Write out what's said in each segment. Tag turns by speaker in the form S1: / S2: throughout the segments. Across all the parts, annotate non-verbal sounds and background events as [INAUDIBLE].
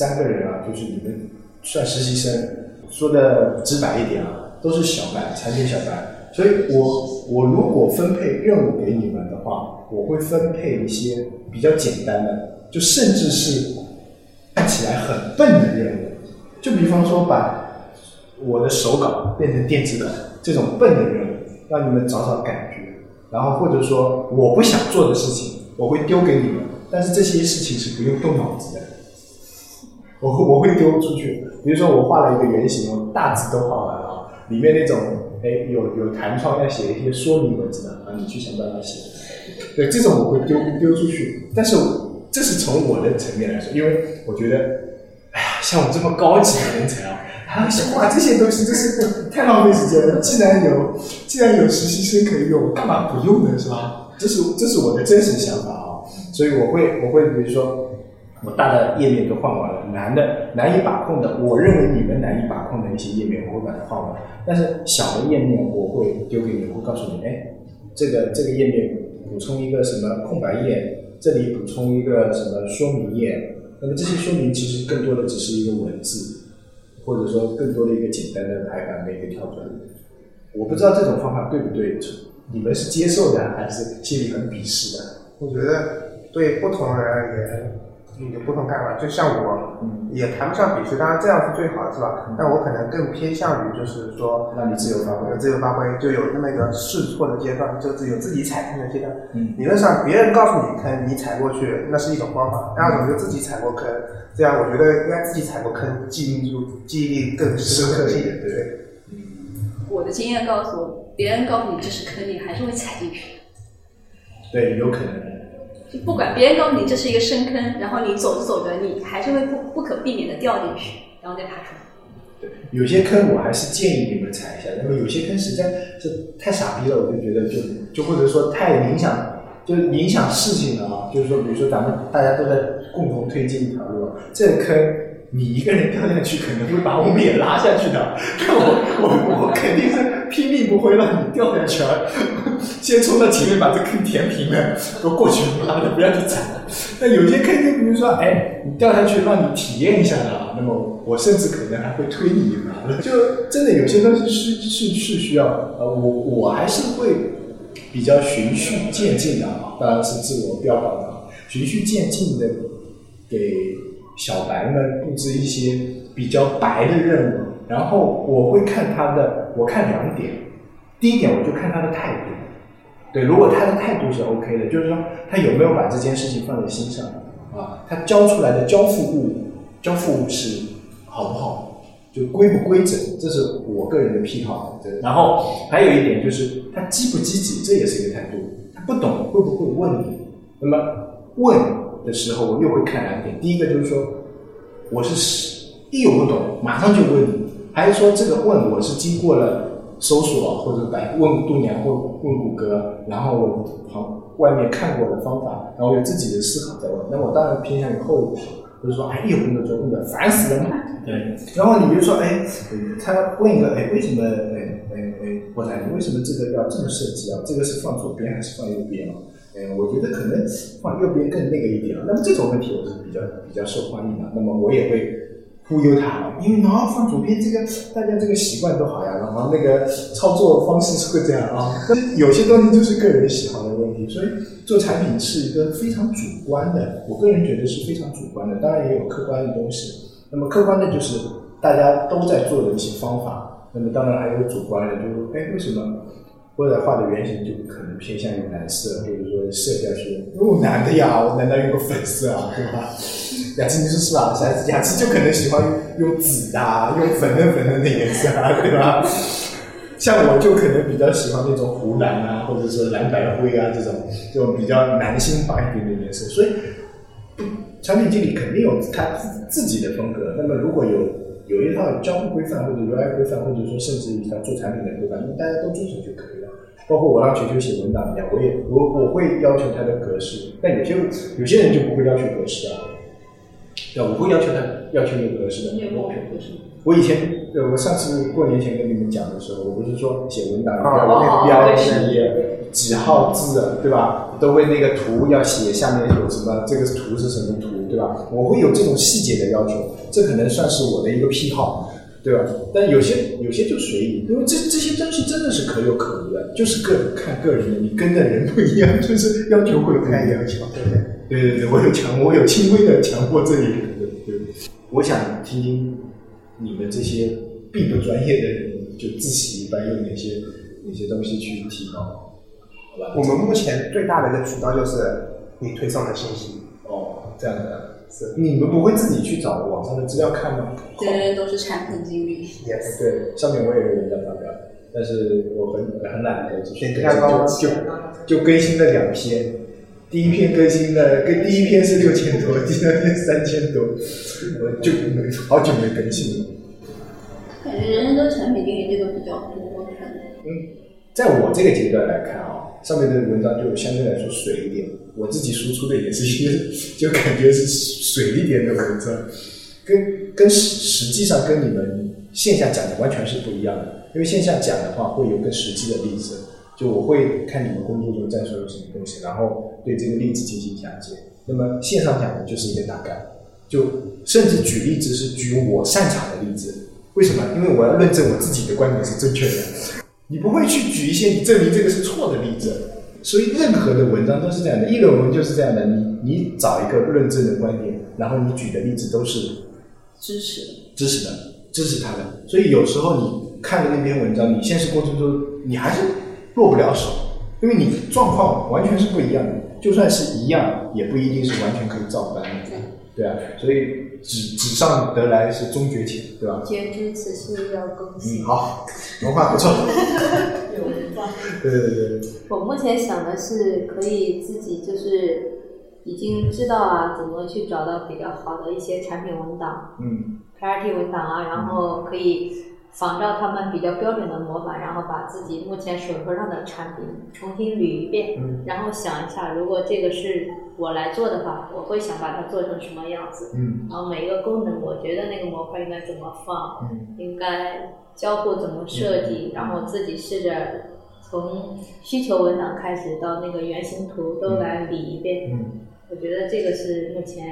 S1: 三个人啊，就是你们算实习生，说的直白一点啊，都是小白，产品小白，所以我我如果分配任务给你们的话，我会分配一些比较简单的，就甚至是看起来很笨的任务，就比方说把我的手稿变成电子版这种笨的任务，让你们找找感觉，然后或者说我不想做的事情，我会丢给你们，但是这些事情是不用动脑子的。我我会丢出去。比如说我画了一个圆形，我大致都画完了，里面那种哎有有弹窗要写一些说明文字的啊，你去想办法写。对，这种我会丢丢出去。但是这是从我的层面来说，因为我觉得，哎呀，像我这么高级的人才啊，还要画这些东西，真是太浪费时间了。既然有既然有实习生可以用，干嘛不用呢？是吧？这是这是我的真实想法啊。所以我会我会比如说。我大的页面都换完了，难的难以把控的，我认为你们难以把控的一些页面，我会把它换完。但是小的页面我会丢给你，我会告诉你，哎，这个这个页面补充一个什么空白页，这里补充一个什么说明页。那么这些说明其实更多的只是一个文字，或者说更多的一个简单的排版的一个跳转。我不知道这种方法对不对，你们是接受的还是心里很鄙视的？
S2: 我觉得对不同人而言。有不同看法，就像我，也谈不上鄙视，当然这样是最好的，是吧？但我可能更偏向于就是说，
S1: 让你自由发挥，
S2: 自由发挥，就有那么一个试错的阶段，就是有自己踩坑的阶段。理论上，别人告诉你坑，你踩过去，那是一种方法；第二种就自己踩过坑，这样我觉得应该自己踩过坑，记忆住记忆力更深刻一点，对不对？
S3: 我的经验告诉我，别人告诉你这是坑，你还是会踩进去。
S1: 对，有可能。
S3: 就不管别人告诉你这是一个深坑，然后你走着走着，你还是会不不可避免的掉进去，然后再爬出来。
S1: 对，有些坑我还是建议你们踩一下。那么有些坑实在是太傻逼了，我就觉得就就或者说太影响，就影响事情了啊。就是说，比如说咱们大家都在共同推进一条路，这个坑。你一个人掉下去，可能会把我们也拉下去的。[LAUGHS] 我我我肯定是拼命不会让你掉下去，[LAUGHS] 先冲到前面把这坑填平了，都过去，妈的不要去踩。那有些坑，就比如说，哎，你掉下去让你体验一下的，那么我甚至可能还会推你一把。就真的有些东西是是是需要，呃，我我还是会比较循序渐进的啊，当然是自我标榜的，循序渐进的给。小白们布置一些比较白的任务，然后我会看他的，我看两点。第一点，我就看他的态度。对，如果他的态度是 OK 的，就是说他有没有把这件事情放在心上啊？他交出来的交付物，交付物是好不好？就规不规整？这是我个人的癖好。然后还有一点就是他积不积极，这也是一个态度。他不懂会不会问你？那么问。的时候，我又会看两点。第一个就是说，我是一有不懂，马上就问你；还是说，这个问我是经过了搜索或者百问度娘或问谷歌，然后我旁外面看过的方法，然后有自己的思考在问。那我当然偏向于后者，就是说，哎，一有问的就问的，烦死了嘛。对。然后你就说，哎，他问一个，哎，为什么，哎哎哎，或者你为什么这个要这么设计啊？这个是放左边还是放右边啊？嗯，我觉得可能放右边更那个一点啊。那么这种问题我是比较比较受欢迎的。那么我也会忽悠他，因为然后放左边这个大家这个习惯都好呀，然后那个操作方式是会这样啊。但有些东西就是个人喜好的问题，所以做产品是一个非常主观的。我个人觉得是非常主观的，当然也有客观的东西。那么客观的就是大家都在做的一些方法。那么当然还有主观的，就是哎为什么？或者画的原型就可能偏向于蓝色，或者说色调是哦男的呀，我难道用个粉色啊，对吧？雅琪你说是吧？雅雅琪就可能喜欢用紫啊，用粉嫩粉嫩的颜色啊，对吧？像我就可能比较喜欢那种湖蓝啊，或者说蓝白灰啊这种这种比较男性化一点的颜色。所以产品经理肯定有他自自己的风格。那么如果有有一套交互规范或者 UI 规范，或者说甚至一套做产品的规范，那大家都遵守就可以。包括我让球球写文档一样，我也我我会要求它的格式，但有些有些人就不会要求格式啊。对，我会要求他要求有格式的。
S3: 你也要求格式？
S1: 我以前，我上次过年前跟你们讲的时候，我不是说写文档要那个标题几号字，对吧？都会那个图要写下面有什么，这个图是什么图，对吧？我会有这种细节的要求，这可能算是我的一个癖好，对吧？但有些有些就随意，因为这这些东西真的是可有可无的，就是个人看个人的，你跟的人不一样，就是要求会不太一样。
S2: 对不对？
S1: 对对对，我有强，我有轻微的强迫症，对对对。我想听听你们这些并不专业的人，就自习一般用哪些哪些东西去提高，好吧？
S2: 我们目前最大的一个渠道就是你推送的信息。
S1: 哦，这样的，是你们不会自己去找网上的资料看吗？
S3: 这都是产品经理。
S2: Yes，
S1: 对，上面我也有文章发表，但是我很很懒就就就更新了两篇，第一篇更新的跟第一篇是六千多，第二篇三千多，我就没好久没更新了。
S3: 感觉人人都产品经理这个比较多，我看。
S1: 嗯，在我这个阶段来看啊，上面的文章就相对来说水一点。我自己输出的也是一些，就感觉是水一点的文章，跟跟实实际上跟你们线下讲的完全是不一样的。因为线下讲的话会有更实际的例子，就我会看你们工作中在说有什么东西，然后对这个例子进行讲解。那么线上讲的就是一个大概，就甚至举例子是举我擅长的例子。为什么？因为我要论证我自己的观点是正确的。你不会去举一些你证明这个是错的例子，所以任何的文章都是这样的，议论文就是这样的。你你找一个论证的观点，然后你举的例子都是
S3: 支持的。
S1: 支持的，支持他的。所以有时候你看了那篇文章，你现实过程中你还是落不了手，因为你状况完全是不一样的。就算是一样，也不一定是完全可以照搬的，对啊。所以纸纸上得来是终觉浅，对吧？
S3: 截知此事要更
S1: 嗯，好，文化不错。[LAUGHS]
S3: 有文化。
S1: 对对对，
S4: 我目前想的是可以自己就是已经知道啊，怎么去找到比较好的一些产品文档、
S1: 嗯。
S4: PRT 文档啊，然后可以仿照他们比较标准的模板，然后把自己目前手头上的产品重新捋一遍，
S1: 嗯。
S4: 然后想一下，如果这个是我来做的话，我会想把它做成什么样子。
S1: 嗯。
S4: 然后每一个功能，我觉得那个模块应该怎么放，
S1: 嗯。
S4: 应该交互怎么设计，然后自己试着从需求文档开始到那个原型图都来理一遍。
S1: 嗯。
S4: 我觉得这个是目前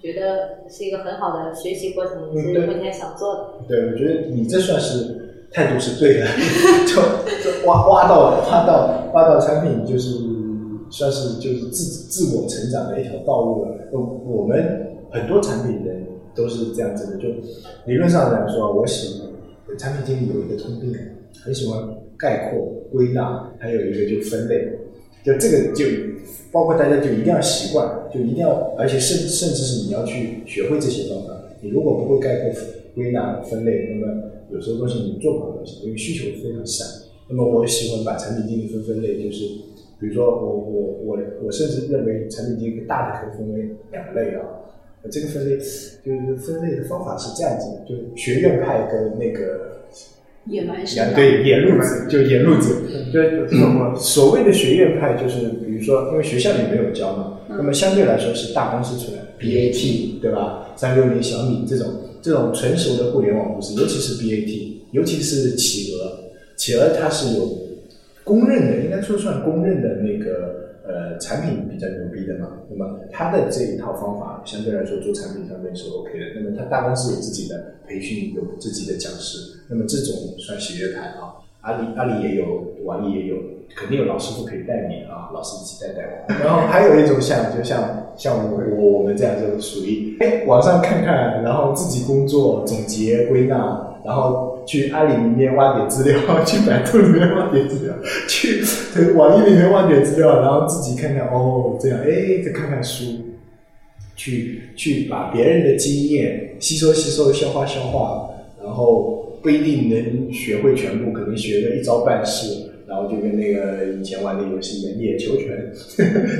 S4: 觉得是一个很好的学习过程，是目前想做的。
S1: 对，我觉得你这算是态度是对的，[LAUGHS] 就就挖挖到挖到挖到产品，就是算是就是自自我成长的一条道路了。呃我们很多产品人都是这样子的，就理论上来说，我喜欢产品经理有一个通病，很喜欢概括、归纳，还有一个就分类。就这个就包括大家就一定要习惯，就一定要，而且甚甚至是你要去学会这些方法。你如果不会概括、归纳、分类，那么有时候东西你做不好东西，因为需求非常散。那么我喜欢把产品经理分分类，就是比如说我我我我甚至认为产品经理大的可以分为两类啊。这个分类就是分类的方法是这样子的，就学院派跟那个
S3: 野蛮生长。
S1: 对，野路子就野路子，就是我所谓的学院派，就是比如说，因为学校里没有教嘛，那么相对来说是大公司出来，BAT 对吧？三六零、小米这种这种成熟的互联网公司，尤其是 BAT，尤其是企鹅，企鹅它是有公认的，应该说算公认的那个呃产品比较牛逼的嘛。那么他的这一套方法相对来说做产品上面是 OK 的。那么他大公司有自己的培训，有自己的讲师，那么这种算学院派啊。阿里阿里也有，网易也有，肯定有老师傅可以带你啊，老师一起带带我。然后还有一种像，就像像我我我们这样就属于哎网上看看，然后自己工作总结归纳，然后去阿里里面挖点资料，去百度里面挖点资料，去网易里面挖点资料，然后自己看看哦这样哎再看看书，去去把别人的经验吸收吸收消化消化，然后。不一定能学会全部，可能学个一招半式，然后就跟那个以前玩的游戏一样，野球拳，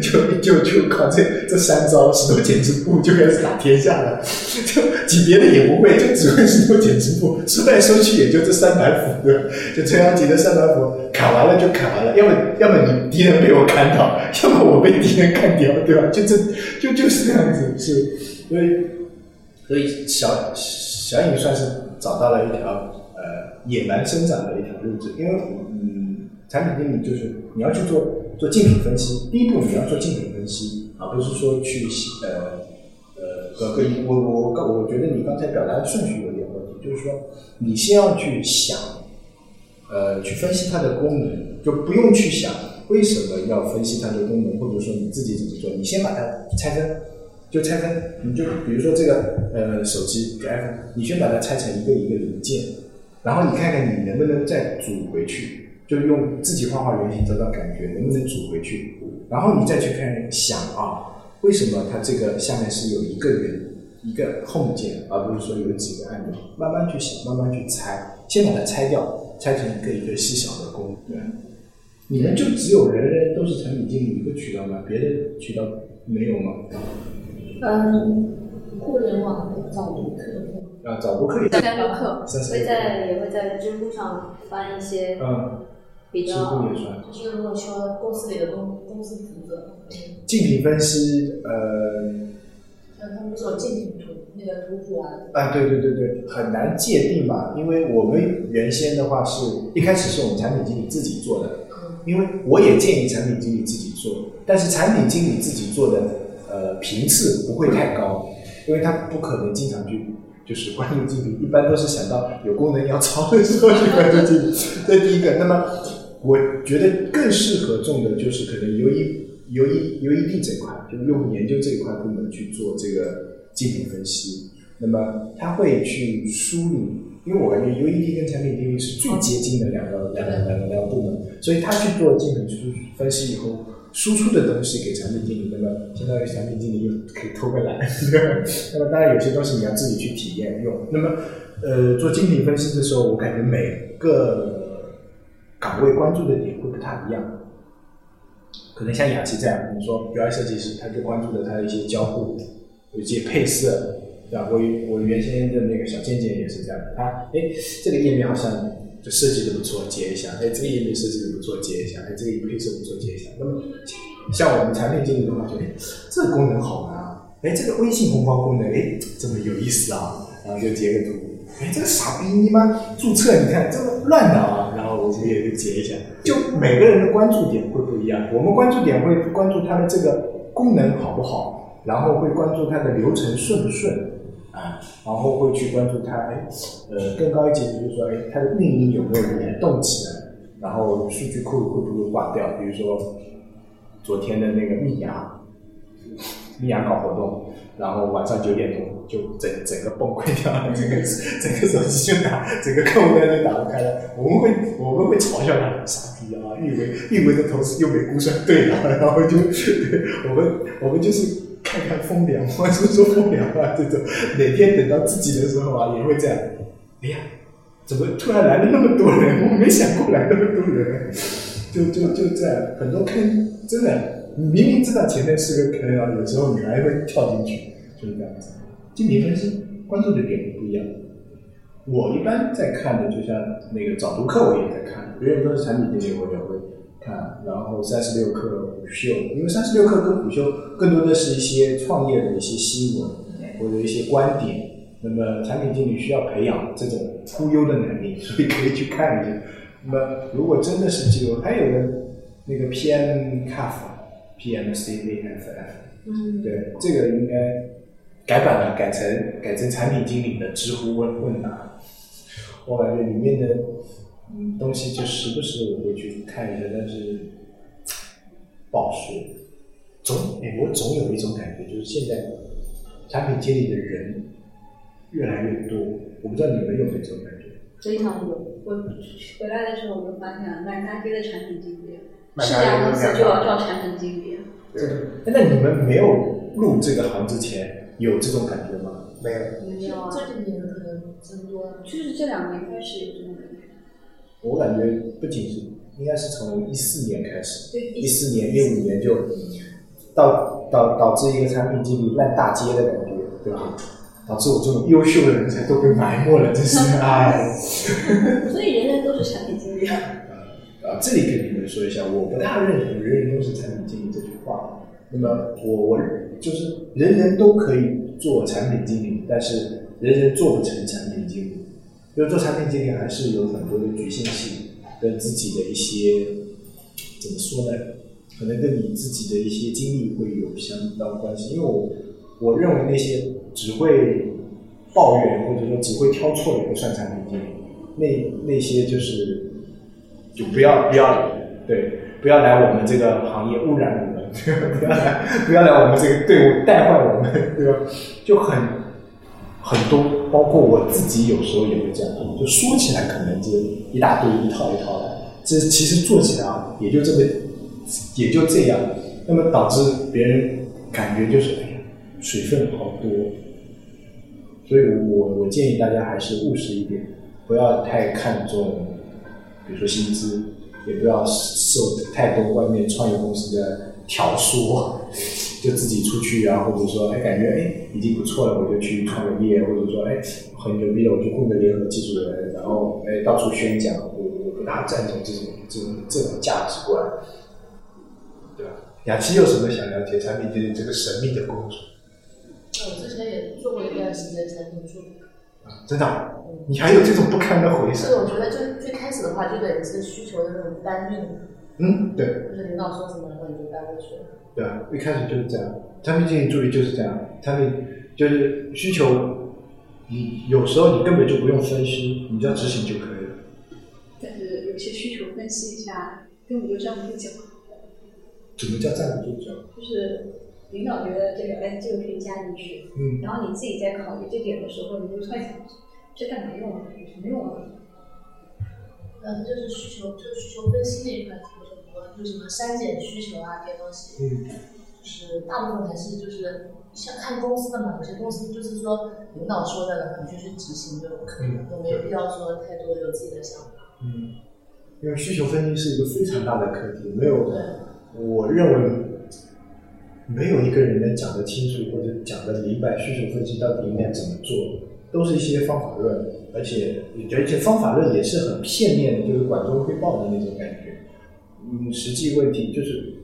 S1: 就就就靠这这三招石头剪子布就开始打天下了，[LAUGHS] 就挤别的也不会，就只会石头剪子布，说来说去也就这三板斧，对吧？就陈阳杰的三板斧砍完了就砍完了，要么要么你敌人被我砍倒，[LAUGHS] 要么我被敌人干掉，对吧？就这就就是这样子，是，所以所以小小颖算是。找到了一条呃野蛮生长的一条路子，因为，产品经理就是你要去做做竞品分析，第一步你要做竞品分析，而不是说去呃呃和个我我我我觉得你刚才表达的顺序有点问题，就是说你先要去想，呃，去分析它的功能，就不用去想为什么要分析它的功能，或者说你自己怎么做，你先把它拆分。就拆分，你就比如说这个呃手机 iPhone，你先把它拆成一个一个零件，然后你看看你能不能再组回去，就用自己画画原型找找感觉能不能组回去，然后你再去看想啊，为什么它这个下面是有一个圆一个 home 键，而不是说有几个按钮，慢慢去想，慢慢去拆，先把它拆掉，拆成一个一个细小的功能。你们就只有人人都是产品经理一个渠道吗？别的渠道没有吗？
S4: 嗯，互联网的早读课，
S1: 啊，早读课也
S3: 三十六课，
S4: 会在也会在知乎上翻一些
S1: 嗯，
S4: 比较
S1: 也算。
S5: 就是如果说公司里的公公司负责，
S1: 竞品分析，呃，
S5: 像他们做竞品图那个图谱啊，
S1: 啊，对对对对，很难界定嘛，因为我们原先的话是一开始是我们产品经理自己做的，因为我也建议产品经理自己做，但是产品经理自己做的呃频次不会太高，因为他不可能经常去就是 [LAUGHS] 关注竞品，一般都是想到有功能要抄的时候去关注竞品，这是第一个。那么我觉得更适合种的就是可能 U E U E U E D 这块，就用户研究这一块部门去做这个竞品分析。那么他会去梳理，因为我感觉 U E D 跟产品经理是最接近的两个两个两个两个部门，所以他去做竞品输分析以后，输出的东西给产品经理，那么相当于产品经理又可以偷个懒。[LAUGHS] 那么当然有些东西你要自己去体验用。那么呃，做竞品分析的时候，我感觉每个岗位关注的点会不太一样。可能像雅琪这样，你说 UI 设计师，他就关注的他的一些交互，有一些配色，对吧？我我原先的那个小健健也是这样的，他哎这个页面好像就设计的不错，截一下；哎这个页面设计的不错，截一下；哎这个配色不错，截一下。那么像我们产品经理的话，就这个功能好难啊，哎这个微信红包功能哎这么有意思啊，然后就截个图。哎，这个傻逼你妈注册，你看这么乱的啊！我们也就截一下，就每个人的关注点会不一样。我们关注点会关注它的这个功能好不好，然后会关注它的流程顺不顺啊，然后会去关注它，哎，呃，更高一级就是说，哎，它的运营有没有联动起来，然后数据库会不会挂掉？比如说昨天的那个蜜芽，蜜芽搞活动。然后晚上九点钟就整整个崩溃掉了，整个整个手机就打，整个客户端就打不开了。我们会我们会嘲笑他傻逼啊，运维运维的同事又没估算对了，然后就对我们我们就是看看风凉话，说说风凉话这种。哪天等到自己的时候啊，也会这样。哎呀，怎么突然来了那么多人？我没想过来那么多人，就就就这样，很多坑真的。你明明知道前面是个坑啊，有时候你还会跳进去，就是这样子。竞品分析关注的点不一样。我一般在看的，就像那个早读课，我也在看，别人都是产品经理，我也会看。然后三十六课虎嗅，因为三十六课跟虎嗅更多的是一些创业的一些新闻或者一些观点。那么产品经理需要培养这种忽悠的能力，所以可以去看一下。那么如果真的是记录，还有个那个 PM CAF。P M C V F F，
S4: 嗯，
S1: 对，这个应该改版了，改成改成产品经理的知乎问问答。我感觉里面的嗯东西就时不时我会去看一下，但是不好说。总哎，我总有一种感觉，就是现在产品经理的人越来越多，我不知道你们有没有这种感觉。
S4: 非常多。
S3: 我回来的时候我就发现了，满大街的产品经理，
S2: 满
S3: 是
S2: 大街都是
S3: 家公司就要招产品经理。
S2: 对，
S1: 那你们没有入这个行之前有这种感觉吗？
S2: 没有。
S4: 没有啊，
S5: 这几年可能增多了。
S3: 就是这两年开始有这种感觉。
S1: 我感觉不仅是，应该是从一四年开始，
S3: 对，
S1: 一四年、一五年就导导导致一个产品经理烂大街的感觉，对吧？导致我这种优秀的人才都被埋没了，真是哎。[LAUGHS]
S3: 所以人人都是产品经理。
S1: 啊，啊这里跟你们说一下，我不大认同“人人都是产品经理”这句话。那么我我就是人人都可以做产品经理，但是人人做不成产品经理。因为做产品经理还是有很多的局限性，跟自己的一些怎么说呢？可能跟你自己的一些经历会有相当关系，因为我我认为那些只会抱怨或者说只会挑错的不算产品经理，那那些就是就不要不要对不要来我们这个行业污染我们，[LAUGHS] 不要来不要来我们这个队伍带坏我们，对吧？就很很多，包括我自己有时候也会这样，就说起来可能就一大堆一套一套的，这其实做起来啊也就这么也就这样，那么导致别人感觉就是哎呀水分好多，所以我我建议大家还是务实一点，不要太看重，比如说薪资，也不要受太多外面创业公司的挑唆，[LAUGHS] 就自己出去啊，或者说哎感觉哎已经不错了，我就去创个业，或者说哎很牛逼了，我就混个联合技术人，然后哎到处宣讲，我我不大赞同这种这种这种价值观，对吧？雅琪有什么想了解产品经理这个神秘的工作？
S5: 那我之前也做过一段时间产品助理，
S1: 真的啊、你还有这种不堪的回
S5: 所以
S1: 声？
S5: 我觉得就最开始的话，就等于是需求的那种搬运，
S1: 嗯，对。
S5: 就是领导说什么，然后你就搬过去了。
S1: 对啊，一开始就是这样，产品经理助理就是这样，产品就是需求，你有时候你根本就不用分析，你只要执行就可以了。
S3: 但是有些需求分析一下，根本就站不住脚。
S1: 怎么叫站不住脚？
S3: 就是领导觉得这个，哎，这个可以加进去，
S1: 嗯，
S3: 然后你自己在考虑这点的时候，你就突然想，这干嘛用啊？有什么用啊？
S5: 嗯，就是需求，就是需求分析那一块做的很多，就是什么删减需求啊这些东西，
S1: 嗯，
S5: 就是大部分还是就是像看公司的嘛，有些公司就是说领导说的，你就去执行就可以了，
S1: 嗯
S5: 没有必要说太多有自己的想法。
S1: 嗯，因为需求分析是一个非常大的课题，没有，
S5: 对，
S1: 我认为没有一个人能讲得清楚或者讲得明白需求分析到底应该怎么做，都是一些方法论，而且而且方法论也是很片面的，就是管中窥豹的那种感觉。嗯，实际问题就是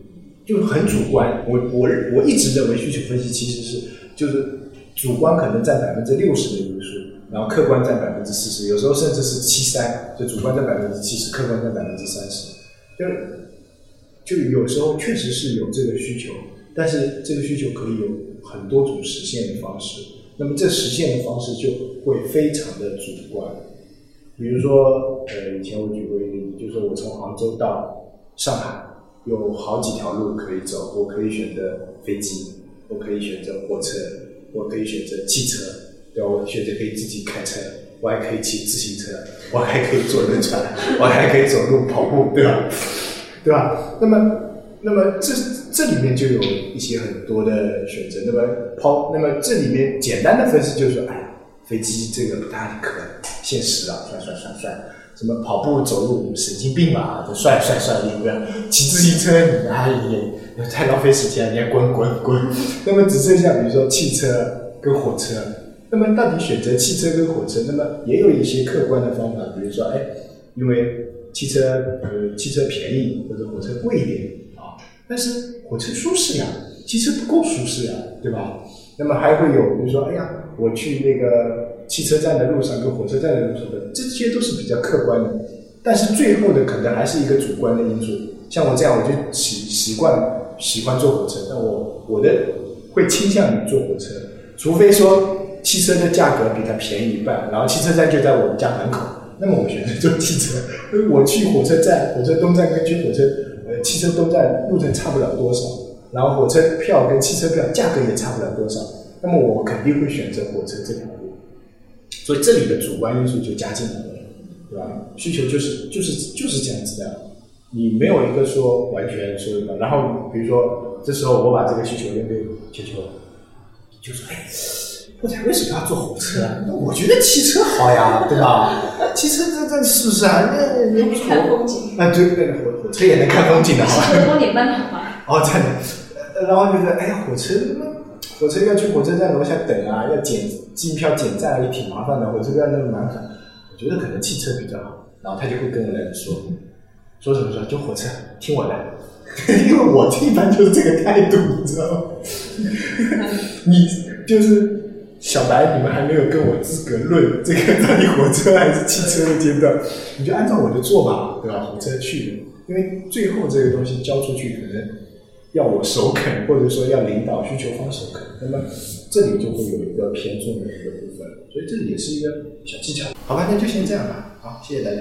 S1: 就很主观。我我我一直认为需求分析其实是就是主观可能占百分之六十的因素，然后客观占百分之四十，有时候甚至是七三，就主观占百分之七十，客观占百分之三十。就是就有时候确实是有这个需求，但是这个需求可以有很多种实现的方式。那么这实现的方式就会非常的主观。比如说，呃，以前我举过一个例子，就是我从杭州到上海有好几条路可以走，我可以选择飞机，我可以选择火车，我可以选择汽车，对吧？我选择可以自己开车，我还可以骑自行车，我还可以坐轮船，我还可以走路跑步，对吧？对吧？那么，那么这这里面就有一些很多的选择。那么抛，那么这里面简单的分析就是说，哎，飞机这个不太可现实啊，算算算算。什么跑步走路神经病吧，这算算算，对不对？骑自行车你哎也太浪费时间了，你还滚滚滚。那么只剩下比如说汽车跟火车，那么到底选择汽车跟火车，那么也有一些客观的方法，比如说哎，因为汽车呃汽车便宜或者火车贵一点，但是火车舒适呀，汽车不够舒适呀，对吧？那么还会有比如说哎呀，我去那个汽车站的路上跟火车站的路上的，这些都是比较客观的，但是最后的可能还是一个主观的因素。像我这样，我就习习惯喜欢坐火车，但我我的会倾向于坐火车，除非说汽车的价格比它便宜一半，然后汽车站就在我们家门口，那么我选择坐汽车。因 [LAUGHS] 为我去火车站，火车东站跟去火车汽车都在路程差不了多少，然后火车票跟汽车票价格也差不了多少，那么我肯定会选择火车这条路。所以这里的主观因素就加进来了，对吧？需求就是就是就是这样子的，你没有一个说完全说的。然后比如说这时候我把这个需求扔给球球，就说哎，后台为什么要坐火车啊？那我觉得汽车好呀，对吧？汽车这这是不是啊？那你又不是
S3: 看风景，
S1: 啊，对对，火火车也能看风景的，好吧？
S3: 汽车多点慢。
S1: 哦，真的，呃然后就是，哎呀，火车，火车要去火车站楼下等啊，要检机票检站也挺麻烦的，火车票那么麻烦，我觉得可能汽车比较好。然后他就会跟我来说，说什么说，就火车，听我的，[LAUGHS] 因为我一般就是这个态度，你知道吗？[LAUGHS] 你就是小白，你们还没有跟我资格论这个到底火车还是汽车的阶段，[LAUGHS] 你就按照我的做吧，对吧？火车去，因为最后这个东西交出去，可能要我首肯，或者说要领导需求方首肯，那么这里就会有一个偏重的一个部分，所以这也是一个小技巧。好吧，那就先这样吧。好，谢谢大家。